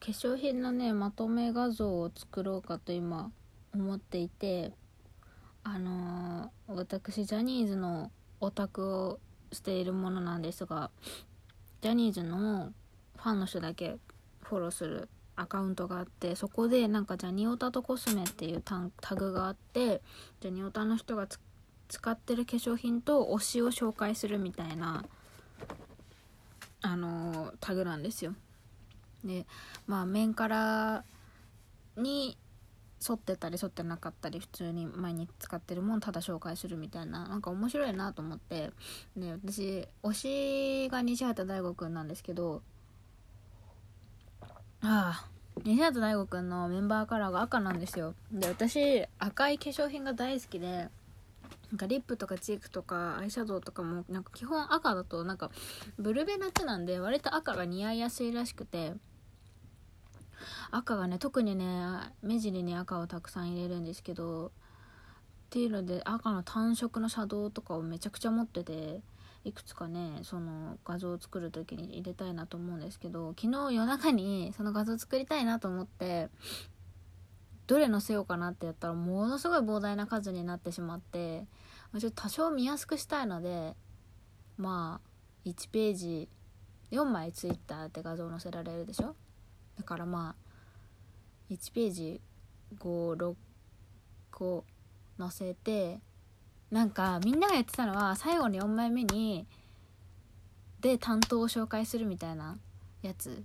化粧品のねまとめ画像を作ろうかと今思っていてあのー、私ジャニーズのオタクをしているものなんですがジャニーズのファンの人だけフォローするアカウントがあってそこでなんかジャニオタとコスメっていうタグがあってジャニオタの人が使ってる化粧品と推しを紹介するみたいなあのタグなんですよ。でまあ面からに沿ってたり沿ってなかったり普通に毎日使ってるもんただ紹介するみたいななんか面白いなと思ってで私推しが西畑大吾くんなんですけどああ西畑大吾くんのメンバーカラーが赤なんですよ。で私赤い化粧品が大好きでなんかリップとかチークとかアイシャドウとかもなんか基本赤だとなんかブルベ夏なんで割と赤が似合いやすいらしくて赤がね特にね目尻に赤をたくさん入れるんですけどっていうので赤の単色のシャドウとかをめちゃくちゃ持ってていくつかねその画像を作る時に入れたいなと思うんですけど昨日夜中にその画像作りたいなと思ってどれ載せようかなってやったらものすごい膨大な数になってしまってちょっと多少見やすくしたいのでまあ1ページ4枚ツイッターって画像載せられるでしょだからまあ1ページ56個載せてなんかみんながやってたのは最後の4枚目にで担当を紹介するみたいなやつ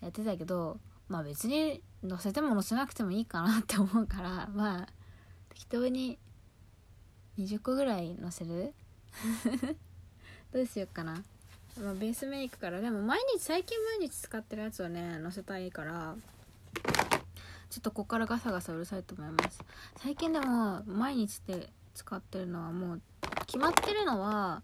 やってたけどまあ別に載せても載せなくてもいいかなって思うから まあ適当に20個ぐらい載せる？どうしようかな、まあ、ベースメイクから。でも毎日最近毎日使ってるやつをね載せたいからちょっとここからガサガサうるさいと思います。最近でも毎日で使ってるのはもう決まってるのは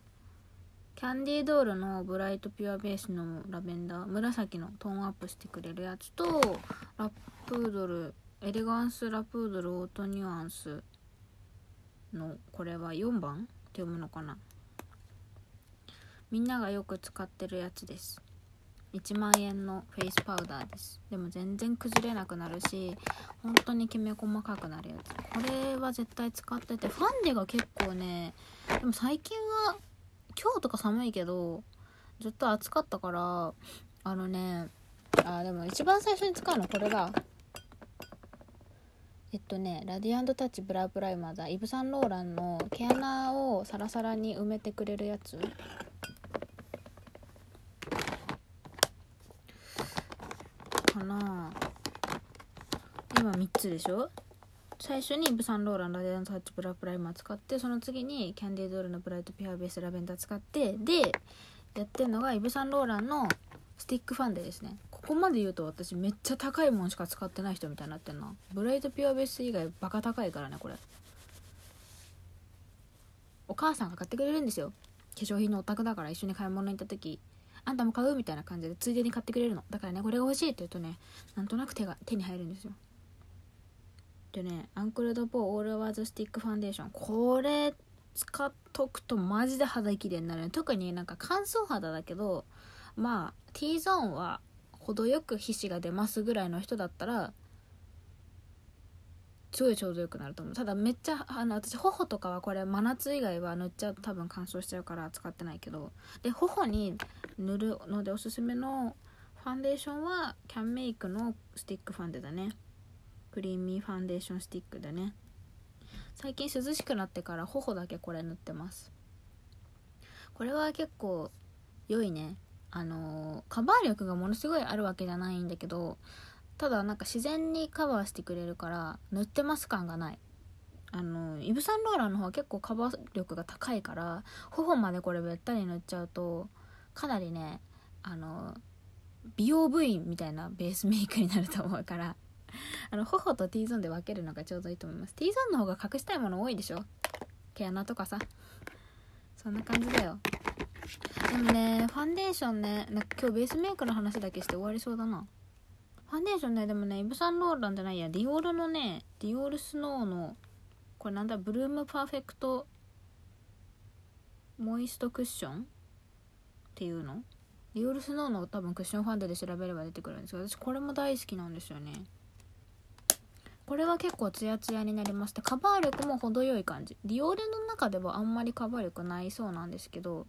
キャンディードールのブライトピュアベースのラベンダー紫のトーンアップしてくれるやつとラプードルエレガンスラプードルオートニュアンスのこれは4番って読むのかな。みんながよく使ってるやつです。1万円のフェイスパウダーです。でも全然崩れなくなるし本当にきめ細かくなるやつ。これは絶対使っててファンデが結構ねでも最近は今日とか寒いけどずっと暑かったからあのねあでも一番最初に使うのこれだ。えっとねラディアンドタッチブラウプライマーだ。イブ・サンローランの毛穴をサラサラに埋めてくれるやつ。かな。今3つでしょ？最初にイブ・サンローランラディアンドタッチブラウプライマー使ってその次にキャンディードールのブライトピュアベースラベンダー使ってでやってるのがイブ・サンローランのスティックファンデですね。ここまで言うと私めっちゃ高いもんしか使ってない人みたいになってんな。ブライトピュアベース以外バカ高いからねこれ。お母さんが買ってくれるんですよ。化粧品のお宅だから一緒に買い物に行った時。あんたも買う？みたいな感じでついでに買ってくれるの。だからねこれが欲しいって言うとねなんとなく手が手に入るんですよ。でねアンクルドポーオールアワーズスティックファンデーション。これ使っとくとマジで肌綺麗になる特になんか乾燥肌だけどまあ T ゾーンは程よく皮脂が出ますぐらいの人だったらすごいちょうどよくなると思う。ただめっちゃあの私頬とかはこれ真夏以外は塗っちゃうと多分乾燥しちゃうから使ってないけど。で頬に塗るのでおすすめのファンデーションはキャンメイクのスティックファンデだね。クリーミーファンデーションスティックだね。最近涼しくなってから頬だけこれ塗ってます。これは結構良いね。あのカバー力がものすごいあるわけじゃないんだけどただなんか自然にカバーしてくれるから塗ってます感がない。あのイブ・サンローランの方は結構カバー力が高いから頬までこれべったり塗っちゃうとかなりねあの美容部員みたいなベースメイクになると思うから あの頬と T ゾーンで分けるのがちょうどいいと思います。T ゾーンの方が隠したいもの多いでしょ？毛穴とかさ。そんな感じだよ。でもねファンデーションねなんか今日ベースメイクの話だけして終わりそうだな。ファンデーションねでもねイブ・サンローランじゃないやディオールのねディオールスノーのこれなんだブルームパーフェクトモイストクッションっていうの？ディオールスノーの多分クッションファンデで調べれば出てくるんですけど私これも大好きなんですよね。これは結構ツヤツヤになりましてカバー力も程よい感じ。ディオールの中ではあんまりカバー力ないそうなんですけど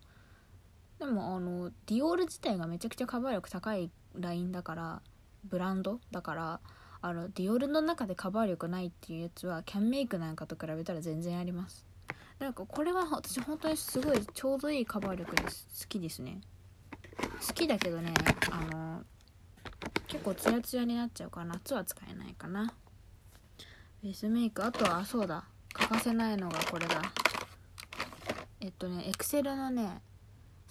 でもあのディオール自体がめちゃくちゃカバー力高いラインだからブランドだからあのディオールの中でカバー力ないっていうやつはキャンメイクなんかと比べたら全然あります。なんかこれは私本当にすごいちょうどいいカバー力です。好きですね。好きだけどねあの結構ツヤツヤになっちゃうから夏は使えないかな。ベースメイクあとはそうだ。欠かせないのがこれだ。えっとねエクセルのね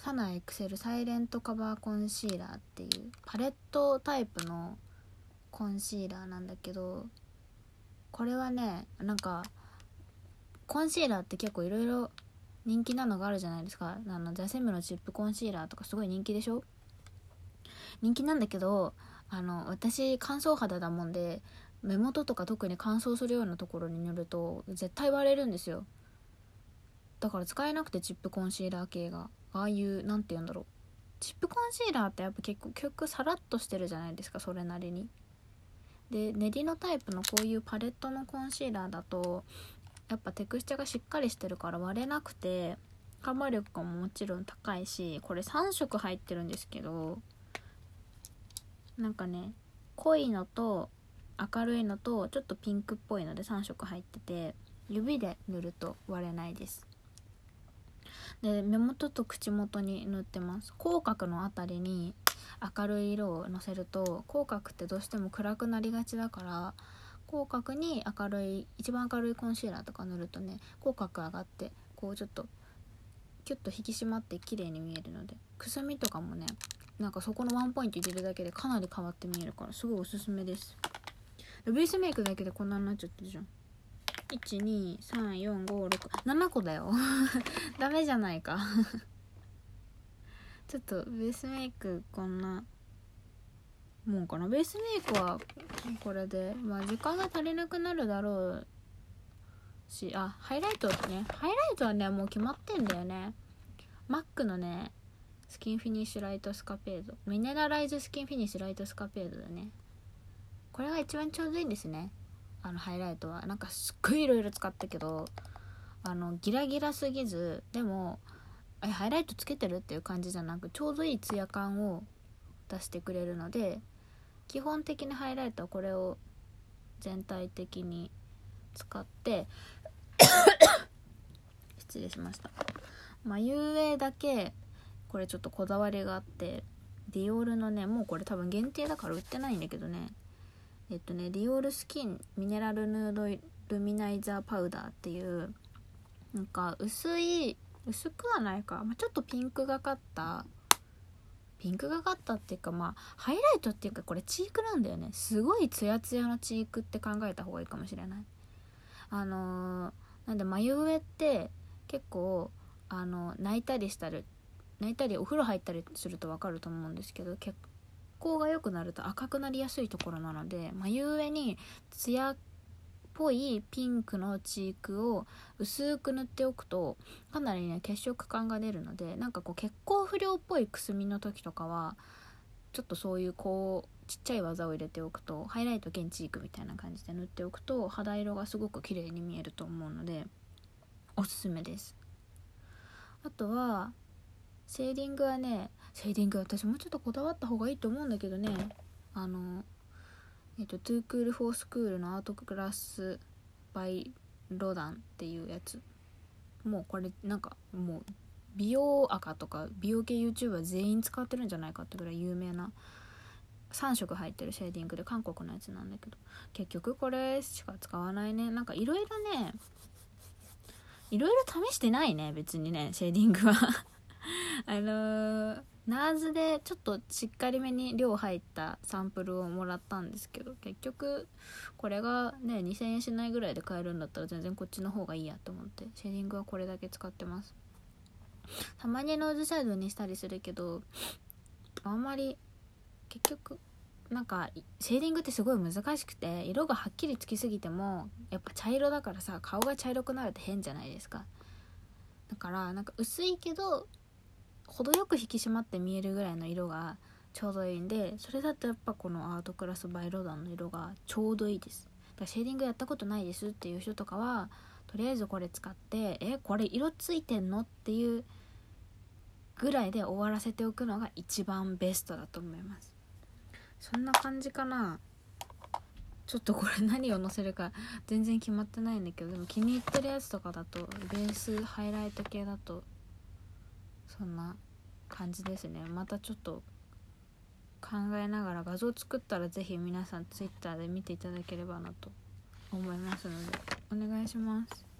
サナエクセルサイレントカバーコンシーラーっていうパレットタイプのコンシーラーなんだけどこれはねなんかコンシーラーって結構いろいろ人気なのがあるじゃないですか。あのザ・セムのチップコンシーラーとかすごい人気でしょ？人気なんだけどあの私乾燥肌だもんで目元とか特に乾燥するようなところに塗ると絶対割れるんですよ。だから使えなくてチップコンシーラー系が。ああいう何て言うんだろう。チップコンシーラーってやっぱ結構結局サラッとしてるじゃないですかそれなりに。で練りのタイプのこういうパレットのコンシーラーだとやっぱテクスチャがしっかりしてるから割れなくてカバー力ももちろん高いしこれ3色入ってるんですけどなんかね濃いのと明るいのとちょっとピンクっぽいので3色入ってて指で塗ると割れないです。で目元と口元に塗ってます。口角の辺りに明るい色をのせると口角ってどうしても暗くなりがちだから口角に明るい一番明るいコンシーラーとか塗るとね口角上がってこうちょっとキュッと引き締まって綺麗に見えるのでくすみとかもねなんかそこのワンポイント入れるだけでかなり変わって見えるからすごいおすすめです。ベースメイクだけでこんなになっちゃってるじゃん。1234567個だよ。ダメじゃないか。ちょっとベースメイクこんなもんかな。ベースメイクはこれでまあ時間が足りなくなるだろうし。あハイライトね。ハイライトはねもう決まってんだよね。MAC のねスキンフィニッシュライトスカペード。ミネラライズスキンフィニッシュライトスカペードだね。これが一番ちょうどいいんですね。あのハイライトは。なんかすっごいいろいろ使ったけどあのギラギラすぎずでもえハイライトつけてるっていう感じじゃなくちょうどいいツヤ感を出してくれるので基本的にハイライトはこれを全体的に使って 失礼しました。眉上だけこれちょっとこだわりがあってディオールのねもうこれ多分限定だから売ってないんだけどねえっとねディオールスキンミネラルヌードルミナイザーパウダーっていうなんか薄い薄くはないか、まあ、ちょっとピンクがかった。ピンクがかったっていうかまあハイライトっていうかこれチークなんだよね。すごいツヤツヤのチークって考えた方がいいかもしれない。あのー、なんで眉上って結構あの泣いたりしたり泣いたりお風呂入ったりすると分かると思うんですけど結光が良くなると赤くなりやすいところなので眉上にツヤっぽいピンクのチークを薄く塗っておくとかなりね血色感が出るのでなんかこう血行不良っぽいくすみの時とかはちょっとそういうこうちっちゃい技を入れておくとハイライト兼チークみたいな感じで塗っておくと肌色がすごく綺麗に見えると思うのでおすすめです。あとはシェーディングはねシェーディング私もうちょっとこだわった方がいいと思うんだけどね。あのえっ、とトゥークール・フォースクールのアートクラス・バイ・ロダンっていうやつ。もうこれなんかもう美容垢とか美容系 YouTuber 全員使ってるんじゃないかってぐらい有名な3色入ってるシェーディングで韓国のやつなんだけど。結局これしか使わないね。なんかいろいろねいろいろ試してないね別にねシェーディングは。あのー、ナーズでちょっとしっかりめに量入ったサンプルをもらったんですけど結局これがね2000円しないぐらいで買えるんだったら全然こっちの方がいいやと思ってシェーディングはこれだけ使ってます。たまにノーズシャドウにしたりするけどあんまり結局なんかシェーディングってすごい難しくて色がはっきりつきすぎてもやっぱ茶色だからさ顔が茶色くなるって変じゃないですか。だからなんか薄いけど程よく引き締まって見えるぐらいの色がちょうどいいんでそれだとやっぱこのアートクラスバイロダンの色がちょうどいいです。だからシェーディングやったことないですっていう人とかはとりあえずこれ使ってえこれ色ついてんのっていうぐらいで終わらせておくのが一番ベストだと思います。そんな感じかな。ちょっとこれ何を載せるか全然決まってないんだけどでも気に入ってるやつとかだとベースハイライト系だとそんな感じですね。またちょっと考えながら画像作ったら是非皆さん Twitter で見ていただければなと思いますのでお願いします。